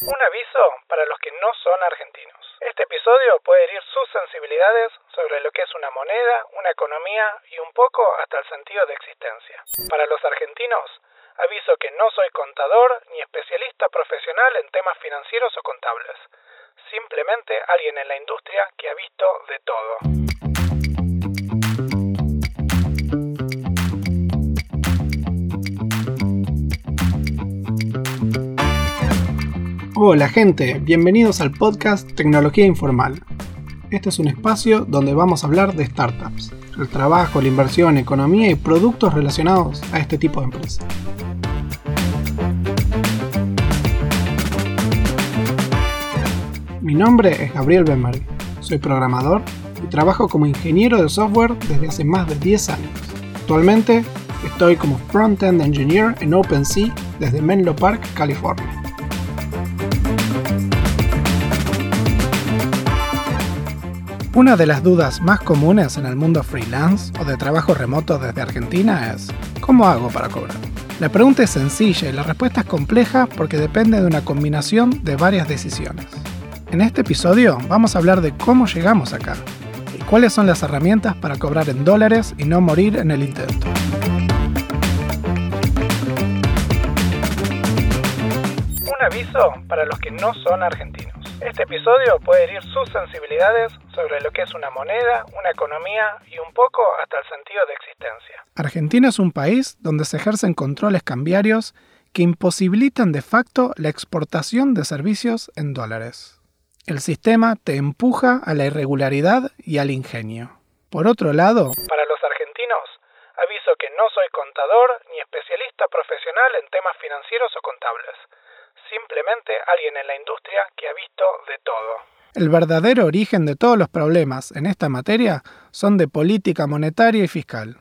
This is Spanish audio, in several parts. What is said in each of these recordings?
Un aviso para los que no son argentinos. Este episodio puede herir sus sensibilidades sobre lo que es una moneda, una economía y un poco hasta el sentido de existencia. Para los argentinos, aviso que no soy contador ni especialista profesional en temas financieros o contables. Simplemente alguien en la industria que ha visto de todo. Hola gente, bienvenidos al podcast Tecnología Informal. Este es un espacio donde vamos a hablar de startups, el trabajo, la inversión, economía y productos relacionados a este tipo de empresas. Mi nombre es Gabriel Benberg, soy programador y trabajo como ingeniero de software desde hace más de 10 años. Actualmente estoy como Front-End Engineer en OpenSea desde Menlo Park, California. Una de las dudas más comunes en el mundo freelance o de trabajo remoto desde Argentina es, ¿cómo hago para cobrar? La pregunta es sencilla y la respuesta es compleja porque depende de una combinación de varias decisiones. En este episodio vamos a hablar de cómo llegamos acá y cuáles son las herramientas para cobrar en dólares y no morir en el intento. Un aviso para los que no son argentinos. Este episodio puede herir sus sensibilidades sobre lo que es una moneda, una economía y un poco hasta el sentido de existencia. Argentina es un país donde se ejercen controles cambiarios que imposibilitan de facto la exportación de servicios en dólares. El sistema te empuja a la irregularidad y al ingenio. Por otro lado, para los argentinos, aviso que no soy contador ni especialista profesional en temas financieros o contables simplemente alguien en la industria que ha visto de todo. El verdadero origen de todos los problemas en esta materia son de política monetaria y fiscal.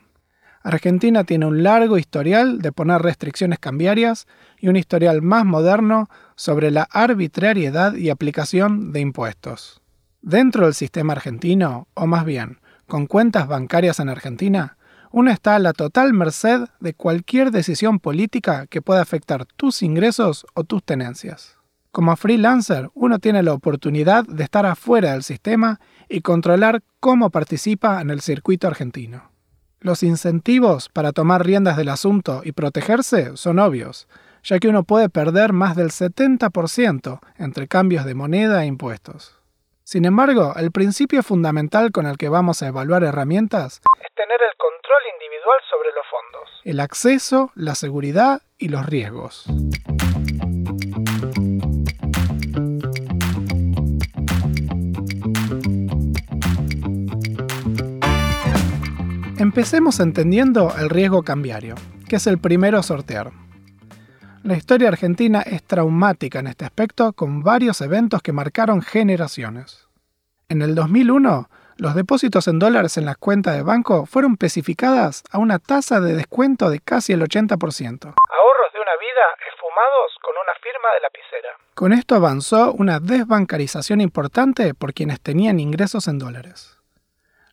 Argentina tiene un largo historial de poner restricciones cambiarias y un historial más moderno sobre la arbitrariedad y aplicación de impuestos. Dentro del sistema argentino, o más bien, con cuentas bancarias en Argentina, uno está a la total merced de cualquier decisión política que pueda afectar tus ingresos o tus tenencias. Como freelancer, uno tiene la oportunidad de estar afuera del sistema y controlar cómo participa en el circuito argentino. Los incentivos para tomar riendas del asunto y protegerse son obvios, ya que uno puede perder más del 70% entre cambios de moneda e impuestos. Sin embargo, el principio fundamental con el que vamos a evaluar herramientas es tener el control individual sobre los fondos. El acceso, la seguridad y los riesgos. Empecemos entendiendo el riesgo cambiario, que es el primero a sortear. La historia argentina es traumática en este aspecto con varios eventos que marcaron generaciones. En el 2001, los depósitos en dólares en las cuentas de banco fueron especificadas a una tasa de descuento de casi el 80%. Ahorros de una vida esfumados con una firma de lapicera. Con esto avanzó una desbancarización importante por quienes tenían ingresos en dólares.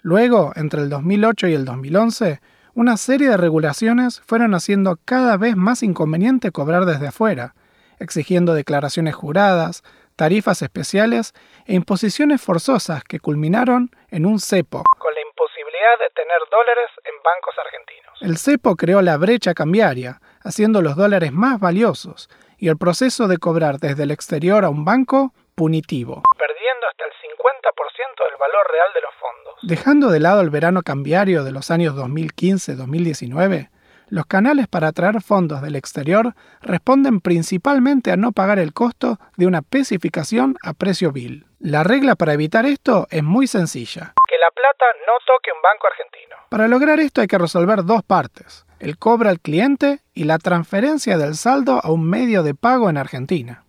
Luego, entre el 2008 y el 2011, una serie de regulaciones fueron haciendo cada vez más inconveniente cobrar desde afuera, exigiendo declaraciones juradas, tarifas especiales e imposiciones forzosas que culminaron en un cepo, con la imposibilidad de tener dólares en bancos argentinos. El cepo creó la brecha cambiaria, haciendo los dólares más valiosos y el proceso de cobrar desde el exterior a un banco punitivo, perdiendo hasta el 50% del valor real de los fondos. Dejando de lado el verano cambiario de los años 2015-2019, los canales para atraer fondos del exterior responden principalmente a no pagar el costo de una especificación a precio bill. La regla para evitar esto es muy sencilla. Que la plata no toque un banco argentino. Para lograr esto hay que resolver dos partes. El cobro al cliente y la transferencia del saldo a un medio de pago en Argentina.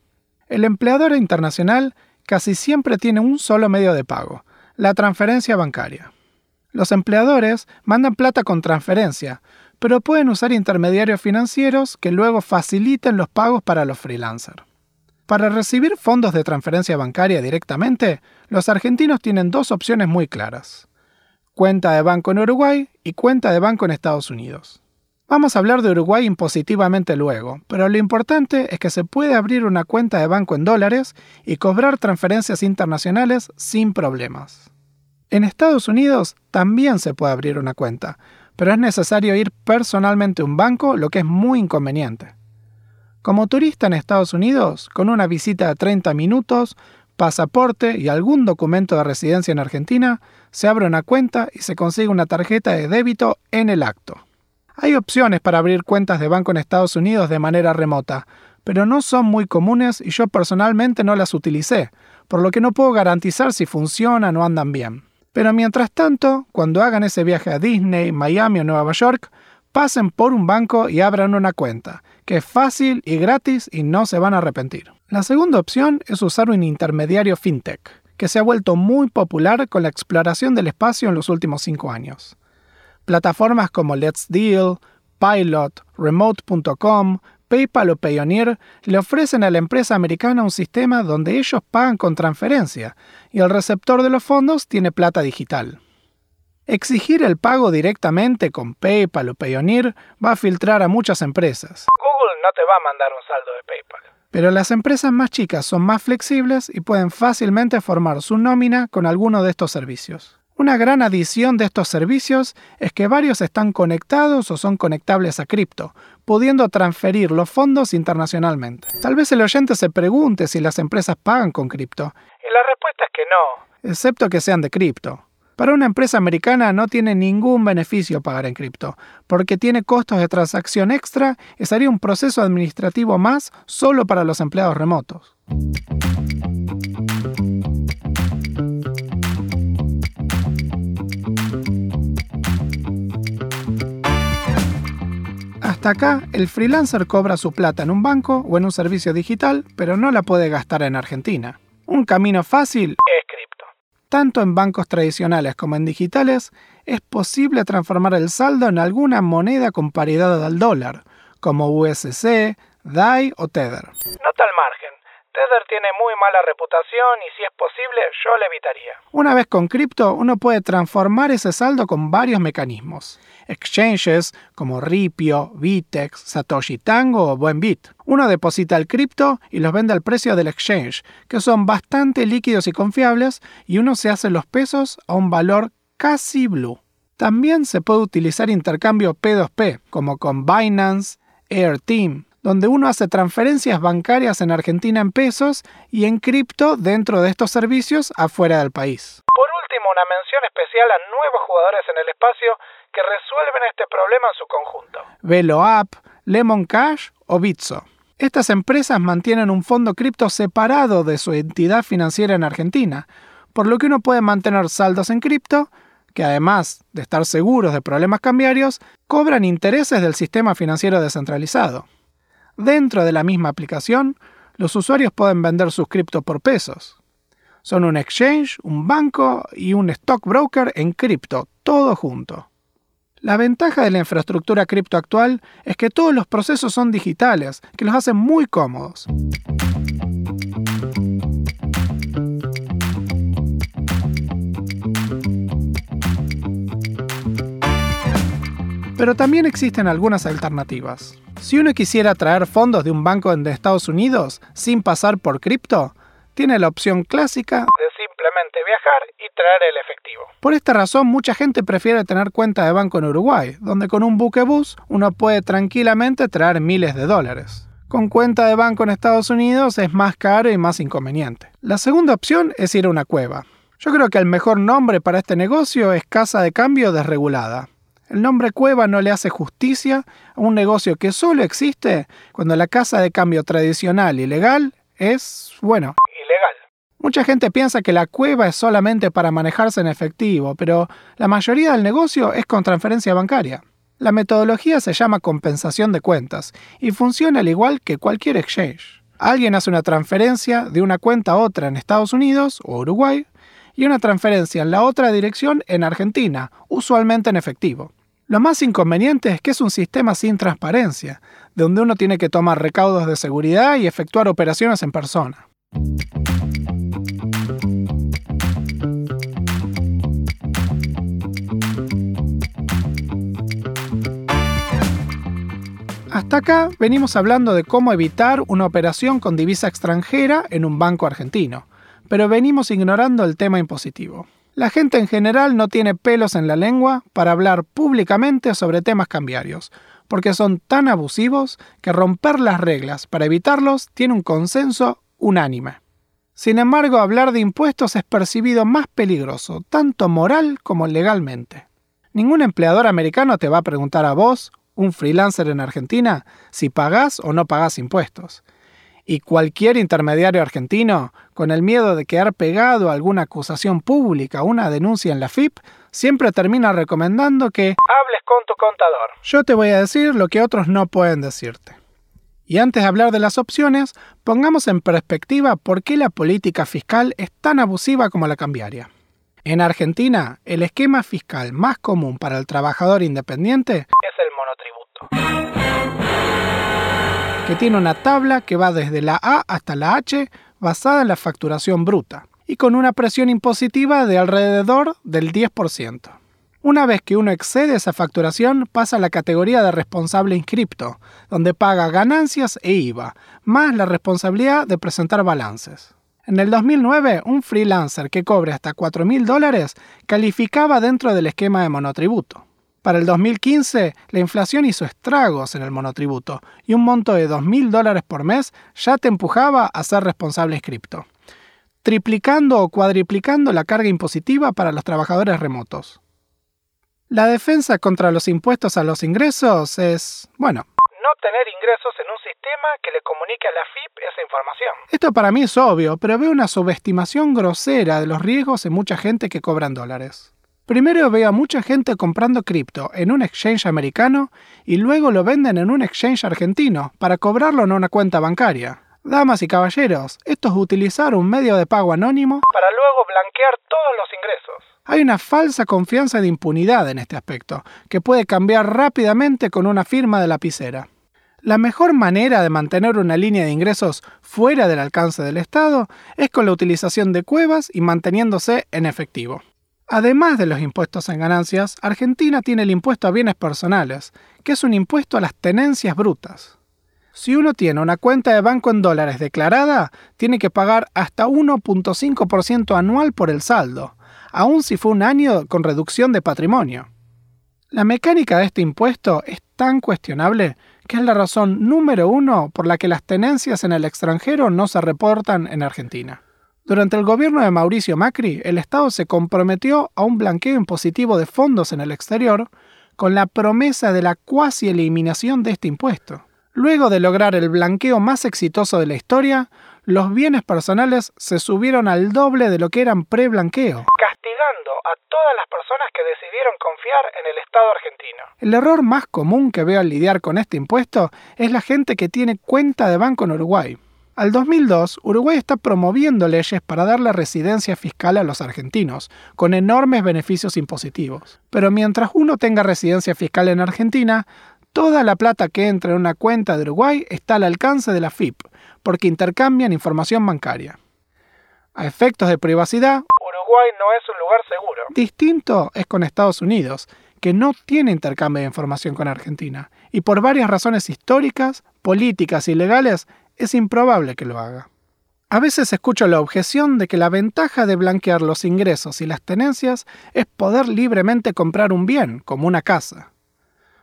El empleador internacional casi siempre tiene un solo medio de pago, la transferencia bancaria. Los empleadores mandan plata con transferencia, pero pueden usar intermediarios financieros que luego faciliten los pagos para los freelancers. Para recibir fondos de transferencia bancaria directamente, los argentinos tienen dos opciones muy claras. Cuenta de banco en Uruguay y cuenta de banco en Estados Unidos. Vamos a hablar de Uruguay impositivamente luego, pero lo importante es que se puede abrir una cuenta de banco en dólares y cobrar transferencias internacionales sin problemas. En Estados Unidos también se puede abrir una cuenta, pero es necesario ir personalmente a un banco, lo que es muy inconveniente. Como turista en Estados Unidos, con una visita de 30 minutos, pasaporte y algún documento de residencia en Argentina, se abre una cuenta y se consigue una tarjeta de débito en el acto. Hay opciones para abrir cuentas de banco en Estados Unidos de manera remota, pero no son muy comunes y yo personalmente no las utilicé, por lo que no puedo garantizar si funcionan o andan bien. Pero mientras tanto, cuando hagan ese viaje a Disney, Miami o Nueva York, pasen por un banco y abran una cuenta, que es fácil y gratis y no se van a arrepentir. La segunda opción es usar un intermediario fintech, que se ha vuelto muy popular con la exploración del espacio en los últimos cinco años. Plataformas como Let's Deal, Pilot, Remote.com, PayPal o Payoneer le ofrecen a la empresa americana un sistema donde ellos pagan con transferencia y el receptor de los fondos tiene plata digital. Exigir el pago directamente con PayPal o Payoneer va a filtrar a muchas empresas. Google no te va a mandar un saldo de PayPal. Pero las empresas más chicas son más flexibles y pueden fácilmente formar su nómina con alguno de estos servicios. Una gran adición de estos servicios es que varios están conectados o son conectables a cripto, pudiendo transferir los fondos internacionalmente. Tal vez el oyente se pregunte si las empresas pagan con cripto. Y la respuesta es que no. Excepto que sean de cripto. Para una empresa americana no tiene ningún beneficio pagar en cripto, porque tiene costos de transacción extra y sería un proceso administrativo más solo para los empleados remotos. Hasta acá, el freelancer cobra su plata en un banco o en un servicio digital, pero no la puede gastar en Argentina. Un camino fácil es cripto. Tanto en bancos tradicionales como en digitales, es posible transformar el saldo en alguna moneda con paridad al dólar, como USC, DAI o Tether. Nota al margen. Tether tiene muy mala reputación y si es posible yo le evitaría. Una vez con cripto, uno puede transformar ese saldo con varios mecanismos. Exchanges como Ripio, Vitex, Satoshi Tango o Buenbit. Uno deposita el cripto y los vende al precio del exchange, que son bastante líquidos y confiables, y uno se hace los pesos a un valor casi blue. También se puede utilizar intercambio P2P, como con Binance, Airteam, donde uno hace transferencias bancarias en Argentina en pesos y en cripto dentro de estos servicios afuera del país. Una mención especial a nuevos jugadores en el espacio que resuelven este problema en su conjunto. Velo App, Lemon Cash o Bitso. Estas empresas mantienen un fondo cripto separado de su entidad financiera en Argentina, por lo que uno puede mantener saldos en cripto que además de estar seguros de problemas cambiarios, cobran intereses del sistema financiero descentralizado. Dentro de la misma aplicación, los usuarios pueden vender sus cripto por pesos. Son un exchange, un banco y un stockbroker en cripto, todo junto. La ventaja de la infraestructura cripto actual es que todos los procesos son digitales, que los hacen muy cómodos. Pero también existen algunas alternativas. Si uno quisiera traer fondos de un banco de Estados Unidos sin pasar por cripto, tiene la opción clásica de simplemente viajar y traer el efectivo. Por esta razón, mucha gente prefiere tener cuenta de banco en Uruguay, donde con un buquebus uno puede tranquilamente traer miles de dólares. Con cuenta de banco en Estados Unidos es más caro y más inconveniente. La segunda opción es ir a una cueva. Yo creo que el mejor nombre para este negocio es casa de cambio desregulada. El nombre cueva no le hace justicia a un negocio que solo existe cuando la casa de cambio tradicional y legal es, bueno. Mucha gente piensa que la cueva es solamente para manejarse en efectivo, pero la mayoría del negocio es con transferencia bancaria. La metodología se llama compensación de cuentas y funciona al igual que cualquier exchange. Alguien hace una transferencia de una cuenta a otra en Estados Unidos o Uruguay y una transferencia en la otra dirección en Argentina, usualmente en efectivo. Lo más inconveniente es que es un sistema sin transparencia, donde uno tiene que tomar recaudos de seguridad y efectuar operaciones en persona. Acá venimos hablando de cómo evitar una operación con divisa extranjera en un banco argentino, pero venimos ignorando el tema impositivo. La gente en general no tiene pelos en la lengua para hablar públicamente sobre temas cambiarios, porque son tan abusivos que romper las reglas para evitarlos tiene un consenso unánime. Sin embargo, hablar de impuestos es percibido más peligroso, tanto moral como legalmente. Ningún empleador americano te va a preguntar a vos, un freelancer en Argentina, si pagás o no pagás impuestos. Y cualquier intermediario argentino, con el miedo de quedar pegado a alguna acusación pública o una denuncia en la FIP, siempre termina recomendando que hables con tu contador. Yo te voy a decir lo que otros no pueden decirte. Y antes de hablar de las opciones, pongamos en perspectiva por qué la política fiscal es tan abusiva como la cambiaria. En Argentina, el esquema fiscal más común para el trabajador independiente es el que tiene una tabla que va desde la A hasta la H basada en la facturación bruta y con una presión impositiva de alrededor del 10%. Una vez que uno excede esa facturación, pasa a la categoría de responsable inscripto, donde paga ganancias e IVA, más la responsabilidad de presentar balances. En el 2009, un freelancer que cobre hasta 4.000 dólares calificaba dentro del esquema de monotributo. Para el 2015, la inflación hizo estragos en el monotributo y un monto de 2.000 dólares por mes ya te empujaba a ser responsable inscripto, triplicando o cuadriplicando la carga impositiva para los trabajadores remotos. La defensa contra los impuestos a los ingresos es, bueno, no tener ingresos en un sistema que le comunique a la FIP esa información. Esto para mí es obvio, pero veo una subestimación grosera de los riesgos en mucha gente que cobran dólares. Primero veo a mucha gente comprando cripto en un exchange americano y luego lo venden en un exchange argentino para cobrarlo en una cuenta bancaria. Damas y caballeros, esto es utilizar un medio de pago anónimo para luego blanquear todos los ingresos. Hay una falsa confianza de impunidad en este aspecto, que puede cambiar rápidamente con una firma de lapicera. La mejor manera de mantener una línea de ingresos fuera del alcance del Estado es con la utilización de cuevas y manteniéndose en efectivo. Además de los impuestos en ganancias, Argentina tiene el impuesto a bienes personales, que es un impuesto a las tenencias brutas. Si uno tiene una cuenta de banco en dólares declarada, tiene que pagar hasta 1.5% anual por el saldo, aun si fue un año con reducción de patrimonio. La mecánica de este impuesto es tan cuestionable que es la razón número uno por la que las tenencias en el extranjero no se reportan en Argentina. Durante el gobierno de Mauricio Macri, el Estado se comprometió a un blanqueo impositivo de fondos en el exterior con la promesa de la cuasi eliminación de este impuesto. Luego de lograr el blanqueo más exitoso de la historia, los bienes personales se subieron al doble de lo que eran pre-blanqueo. Castigando a todas las personas que decidieron confiar en el Estado argentino. El error más común que veo al lidiar con este impuesto es la gente que tiene cuenta de banco en Uruguay. Al 2002, Uruguay está promoviendo leyes para darle residencia fiscal a los argentinos, con enormes beneficios impositivos. Pero mientras uno tenga residencia fiscal en Argentina, toda la plata que entra en una cuenta de Uruguay está al alcance de la FIP, porque intercambian información bancaria. A efectos de privacidad, Uruguay no es un lugar seguro. Distinto es con Estados Unidos, que no tiene intercambio de información con Argentina, y por varias razones históricas, políticas y legales es improbable que lo haga. A veces escucho la objeción de que la ventaja de blanquear los ingresos y las tenencias es poder libremente comprar un bien, como una casa.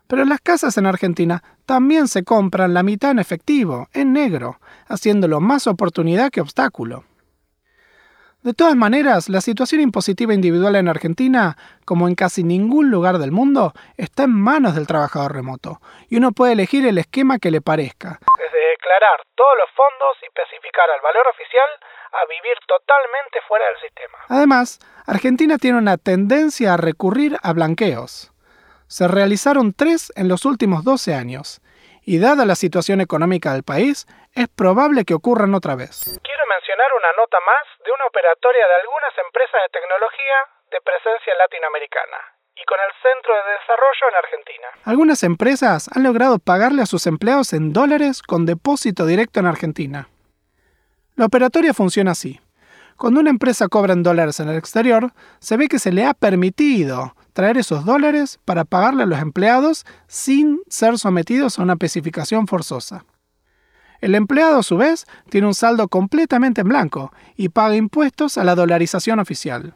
Pero las casas en Argentina también se compran la mitad en efectivo, en negro, haciéndolo más oportunidad que obstáculo. De todas maneras, la situación impositiva individual en Argentina, como en casi ningún lugar del mundo, está en manos del trabajador remoto, y uno puede elegir el esquema que le parezca. Declarar todos los fondos y especificar al valor oficial a vivir totalmente fuera del sistema. Además, Argentina tiene una tendencia a recurrir a blanqueos. Se realizaron tres en los últimos 12 años, y dada la situación económica del país, es probable que ocurran otra vez. Quiero mencionar una nota más de una operatoria de algunas empresas de tecnología de presencia latinoamericana y con el Centro de Desarrollo en Argentina. Algunas empresas han logrado pagarle a sus empleados en dólares con depósito directo en Argentina. La operatoria funciona así. Cuando una empresa cobra en dólares en el exterior, se ve que se le ha permitido traer esos dólares para pagarle a los empleados sin ser sometidos a una especificación forzosa. El empleado, a su vez, tiene un saldo completamente en blanco y paga impuestos a la dolarización oficial.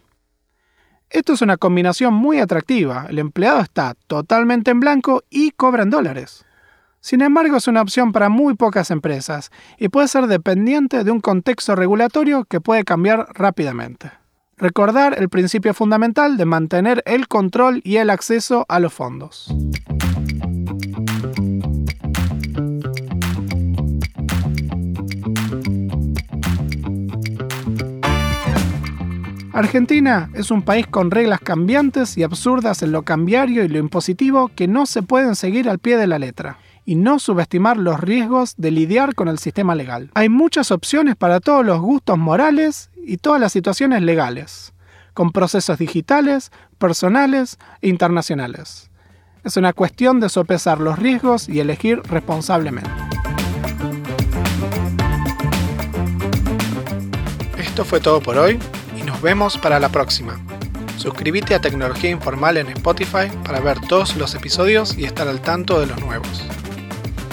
Esto es una combinación muy atractiva. El empleado está totalmente en blanco y cobra en dólares. Sin embargo, es una opción para muy pocas empresas y puede ser dependiente de un contexto regulatorio que puede cambiar rápidamente. Recordar el principio fundamental de mantener el control y el acceso a los fondos. Argentina es un país con reglas cambiantes y absurdas en lo cambiario y lo impositivo que no se pueden seguir al pie de la letra y no subestimar los riesgos de lidiar con el sistema legal. Hay muchas opciones para todos los gustos morales y todas las situaciones legales, con procesos digitales, personales e internacionales. Es una cuestión de sopesar los riesgos y elegir responsablemente. Esto fue todo por hoy nos vemos para la próxima. Suscríbete a Tecnología Informal en Spotify para ver todos los episodios y estar al tanto de los nuevos.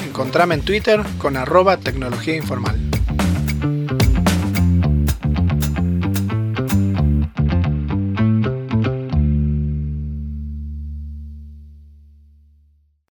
Encontrame en Twitter con arroba tecnología informal.